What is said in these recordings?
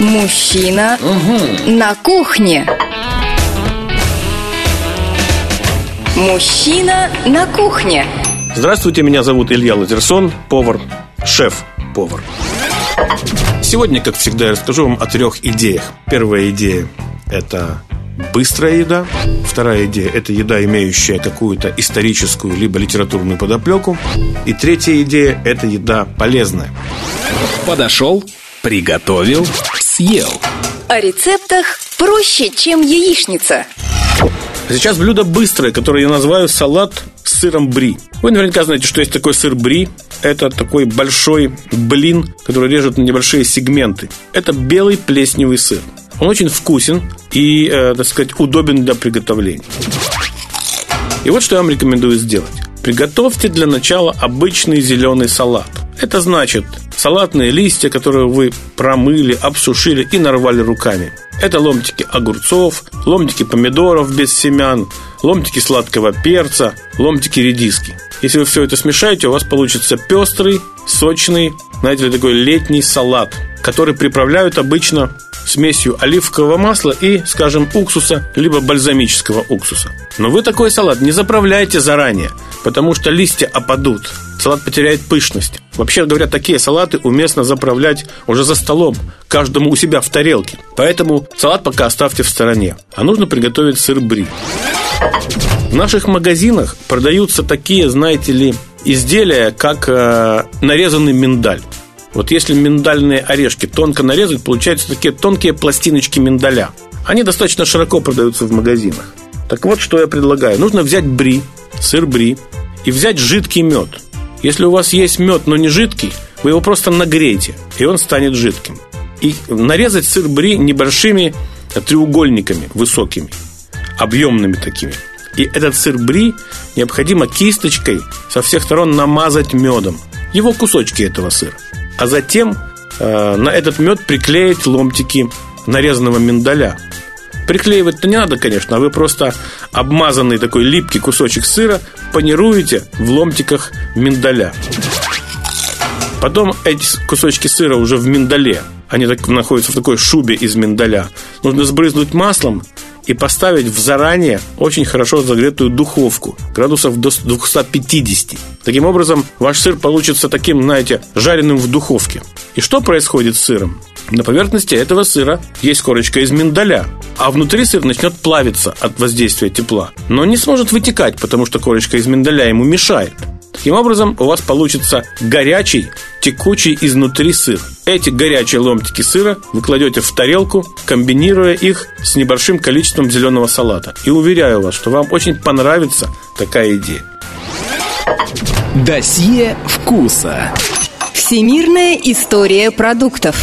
Мужчина на кухне. Мужчина на кухне. Здравствуйте, меня зовут Илья Лазерсон, повар, шеф-повар. Сегодня, как всегда, я расскажу вам о трех идеях. Первая идея – это быстрая еда. Вторая идея – это еда, имеющая какую-то историческую либо литературную подоплеку. И третья идея – это еда полезная. Подошел, приготовил, съел. О рецептах проще, чем яичница. Сейчас блюдо быстрое, которое я называю салат с сыром бри. Вы наверняка знаете, что есть такой сыр бри. Это такой большой блин, который режут на небольшие сегменты. Это белый плесневый сыр. Он очень вкусен и, э, так сказать, удобен для приготовления. И вот что я вам рекомендую сделать. Приготовьте для начала обычный зеленый салат. Это значит салатные листья, которые вы промыли, обсушили и нарвали руками. Это ломтики огурцов, ломтики помидоров без семян, ломтики сладкого перца, ломтики редиски. Если вы все это смешаете, у вас получится пестрый, сочный, знаете ли, такой летний салат, который приправляют обычно смесью оливкового масла и, скажем, уксуса, либо бальзамического уксуса. Но вы такой салат не заправляйте заранее, потому что листья опадут. Салат потеряет пышность. Вообще говоря, такие салаты уместно заправлять уже за столом, каждому у себя в тарелке. Поэтому салат пока оставьте в стороне. А нужно приготовить сыр бри. В наших магазинах продаются такие, знаете ли, изделия, как э, нарезанный миндаль. Вот если миндальные орешки тонко нарезать, получаются такие тонкие пластиночки миндаля. Они достаточно широко продаются в магазинах. Так вот, что я предлагаю. Нужно взять бри, сыр бри, и взять жидкий мед. Если у вас есть мед, но не жидкий, вы его просто нагреете, и он станет жидким. И нарезать сыр бри небольшими треугольниками высокими, объемными такими. И этот сыр бри необходимо кисточкой со всех сторон намазать медом. Его кусочки этого сыра а затем э, на этот мед приклеить ломтики нарезанного миндаля. Приклеивать-то не надо, конечно, а вы просто обмазанный такой липкий кусочек сыра панируете в ломтиках миндаля. Потом эти кусочки сыра уже в миндале, они так находятся в такой шубе из миндаля, нужно сбрызнуть маслом и поставить в заранее очень хорошо загретую духовку, градусов до 250. Таким образом, ваш сыр получится таким, знаете, жареным в духовке. И что происходит с сыром? На поверхности этого сыра есть корочка из миндаля, а внутри сыр начнет плавиться от воздействия тепла, но не сможет вытекать, потому что корочка из миндаля ему мешает. Таким образом, у вас получится горячий, текучий изнутри сыр. Эти горячие ломтики сыра вы кладете в тарелку, комбинируя их с небольшим количеством зеленого салата. И уверяю вас, что вам очень понравится такая идея. Досье вкуса. Всемирная история продуктов.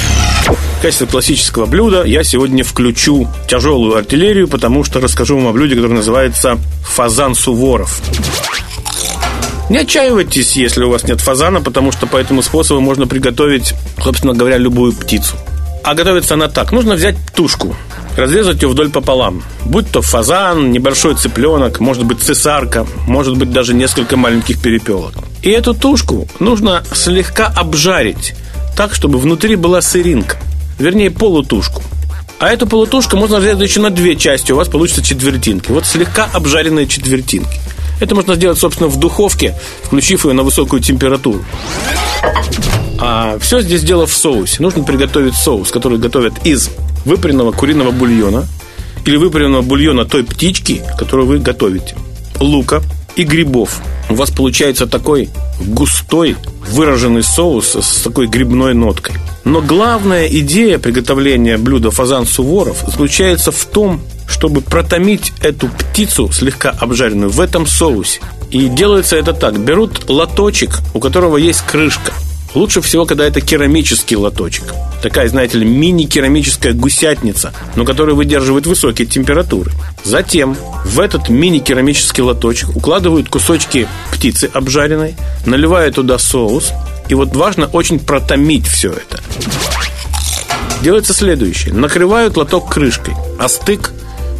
В качестве классического блюда я сегодня включу тяжелую артиллерию, потому что расскажу вам о блюде, которое называется фазан Суворов. Не отчаивайтесь, если у вас нет фазана, потому что по этому способу можно приготовить, собственно говоря, любую птицу. А готовится она так. Нужно взять тушку, разрезать ее вдоль пополам. Будь то фазан, небольшой цыпленок, может быть цесарка, может быть даже несколько маленьких перепелок. И эту тушку нужно слегка обжарить, так, чтобы внутри была сыринка, вернее полутушку. А эту полутушку можно разрезать еще на две части, у вас получится четвертинки. Вот слегка обжаренные четвертинки. Это можно сделать, собственно, в духовке, включив ее на высокую температуру. А все здесь дело в соусе. Нужно приготовить соус, который готовят из выпаренного куриного бульона или выпаренного бульона той птички, которую вы готовите. Лука и грибов. У вас получается такой густой, выраженный соус с такой грибной ноткой. Но главная идея приготовления блюда фазан суворов заключается в том, чтобы протомить эту птицу, слегка обжаренную, в этом соусе. И делается это так. Берут лоточек, у которого есть крышка. Лучше всего, когда это керамический лоточек. Такая, знаете ли, мини-керамическая гусятница, но которая выдерживает высокие температуры. Затем в этот мини-керамический лоточек укладывают кусочки птицы обжаренной, наливают туда соус, и вот важно очень протомить все это. Делается следующее. Накрывают лоток крышкой, а стык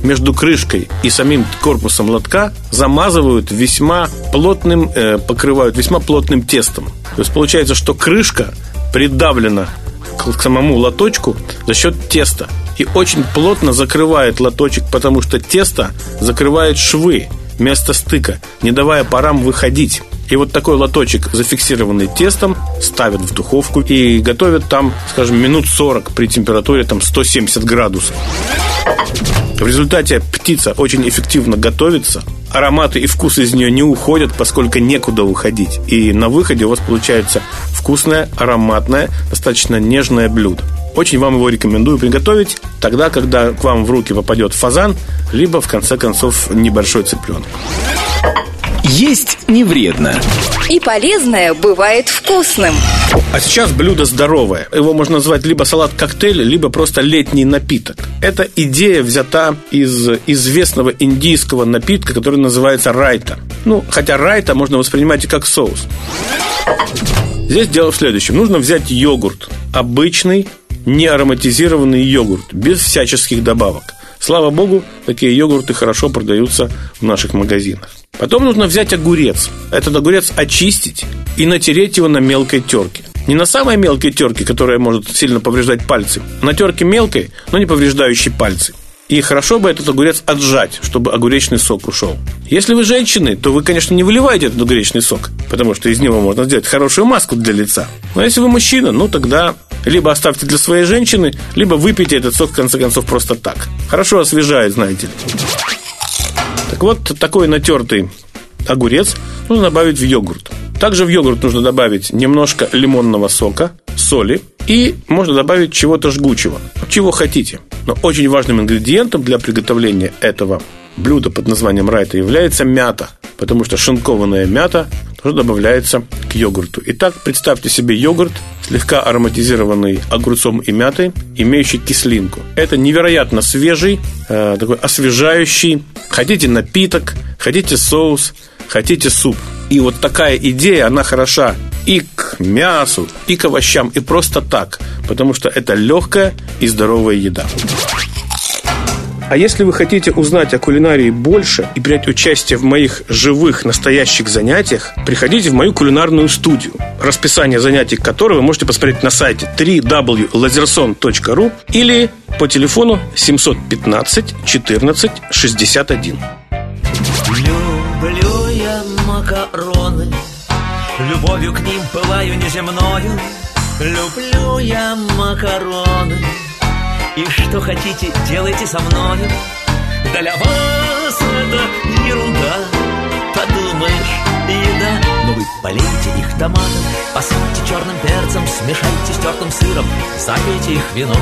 между крышкой и самим корпусом лотка замазывают весьма плотным, э, покрывают весьма плотным тестом. То есть получается, что крышка придавлена к к самому лоточку за счет теста. И очень плотно закрывает лоточек, потому что тесто закрывает швы место стыка, не давая парам выходить. И вот такой лоточек, зафиксированный тестом, ставят в духовку и готовят там, скажем, минут 40 при температуре там 170 градусов. В результате птица очень эффективно готовится, ароматы и вкус из нее не уходят, поскольку некуда уходить. И на выходе у вас получается вкусное, ароматное, достаточно нежное блюдо. Очень вам его рекомендую приготовить тогда, когда к вам в руки попадет фазан, либо, в конце концов, небольшой цыпленок. Есть не вредно. И полезное бывает вкусным. А сейчас блюдо здоровое. Его можно назвать либо салат-коктейль, либо просто летний напиток. Эта идея взята из известного индийского напитка, который называется райта. Ну, хотя райта можно воспринимать и как соус. Здесь дело в следующем. Нужно взять йогурт. Обычный, не ароматизированный йогурт, без всяческих добавок. Слава богу, такие йогурты хорошо продаются в наших магазинах. Потом нужно взять огурец. Этот огурец очистить и натереть его на мелкой терке. Не на самой мелкой терке, которая может сильно повреждать пальцы, а на терке мелкой, но не повреждающей пальцы. И хорошо бы этот огурец отжать, чтобы огуречный сок ушел. Если вы женщины, то вы, конечно, не выливаете этот огуречный сок, потому что из него можно сделать хорошую маску для лица. Но если вы мужчина, ну тогда либо оставьте для своей женщины, либо выпейте этот сок, в конце концов, просто так. Хорошо освежает, знаете ли. Так вот, такой натертый огурец нужно добавить в йогурт. Также в йогурт нужно добавить немножко лимонного сока, соли и можно добавить чего-то жгучего, чего хотите. Но очень важным ингредиентом для приготовления этого блюда под названием райта является мята, потому что шинкованная мята тоже добавляется к йогурту. Итак, представьте себе йогурт, слегка ароматизированный огурцом и мятой, имеющий кислинку. Это невероятно свежий, э, такой освежающий. Хотите напиток, хотите соус, хотите суп. И вот такая идея, она хороша и к мясу, и к овощам, и просто так, потому что это легкая и здоровая еда. А если вы хотите узнать о кулинарии больше и принять участие в моих живых, настоящих занятиях, приходите в мою кулинарную студию, расписание занятий которой вы можете посмотреть на сайте www.lazerson.ru или по телефону 715 14 61. Люблю я макароны, любовью к ним пылаю неземною. Люблю я макароны, и что хотите, делайте со мною Для вас это ерунда. Подумаешь, еда. Но вы полейте их томатом Посыпьте черным перцем Смешайте с тертым сыром Запейте их вином.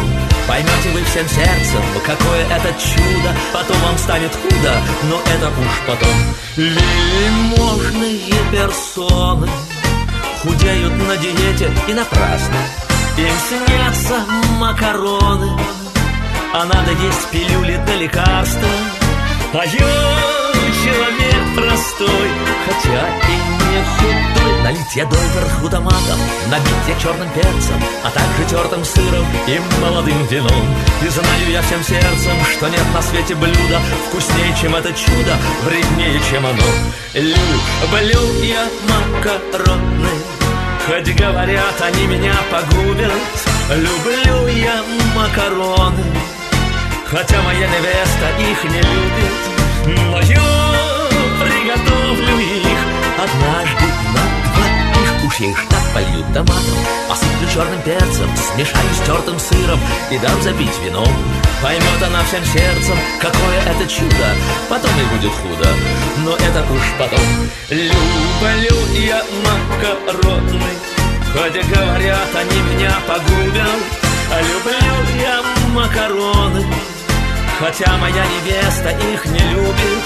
Поймете вы всем сердцем Какое это чудо. Потом вам станет худо Но это уж потом. Вельможные персоны Худеют на диете и напрасно. Им снятся макароны а надо есть пилюли да лекарства. А я человек простой Хотя и не худой. Налить я доверху томатом Набить я черным перцем А также тертым сыром и молодым вином. И знаю я всем сердцем Что нет на свете блюда Вкуснее, чем это чудо Вреднее, чем оно. Люблю я макароны Хоть говорят, они меня погубят. Люблю я макароны Хотя моя невеста их не любит Но я приготовлю их Однажды на двоих. Уж я их так полью томатом Посыплю черным перцем Смешаю с тертым сыром И дам запить вином Поймет она всем сердцем Какое это чудо Потом и будет худо. Но это уж потом. Люблю я макароны Хотя говорят, они меня погубят. Люблю я макароны Хотя моя невеста их не любит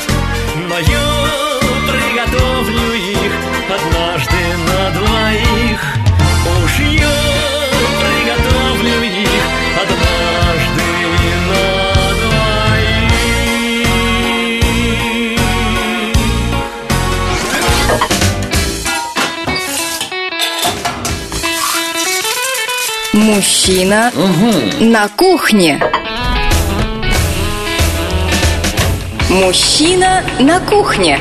Но я приготовлю их однажды на двоих Уж я приготовлю их однажды на двоих Мужчина угу. на кухне. Мужчина на кухне.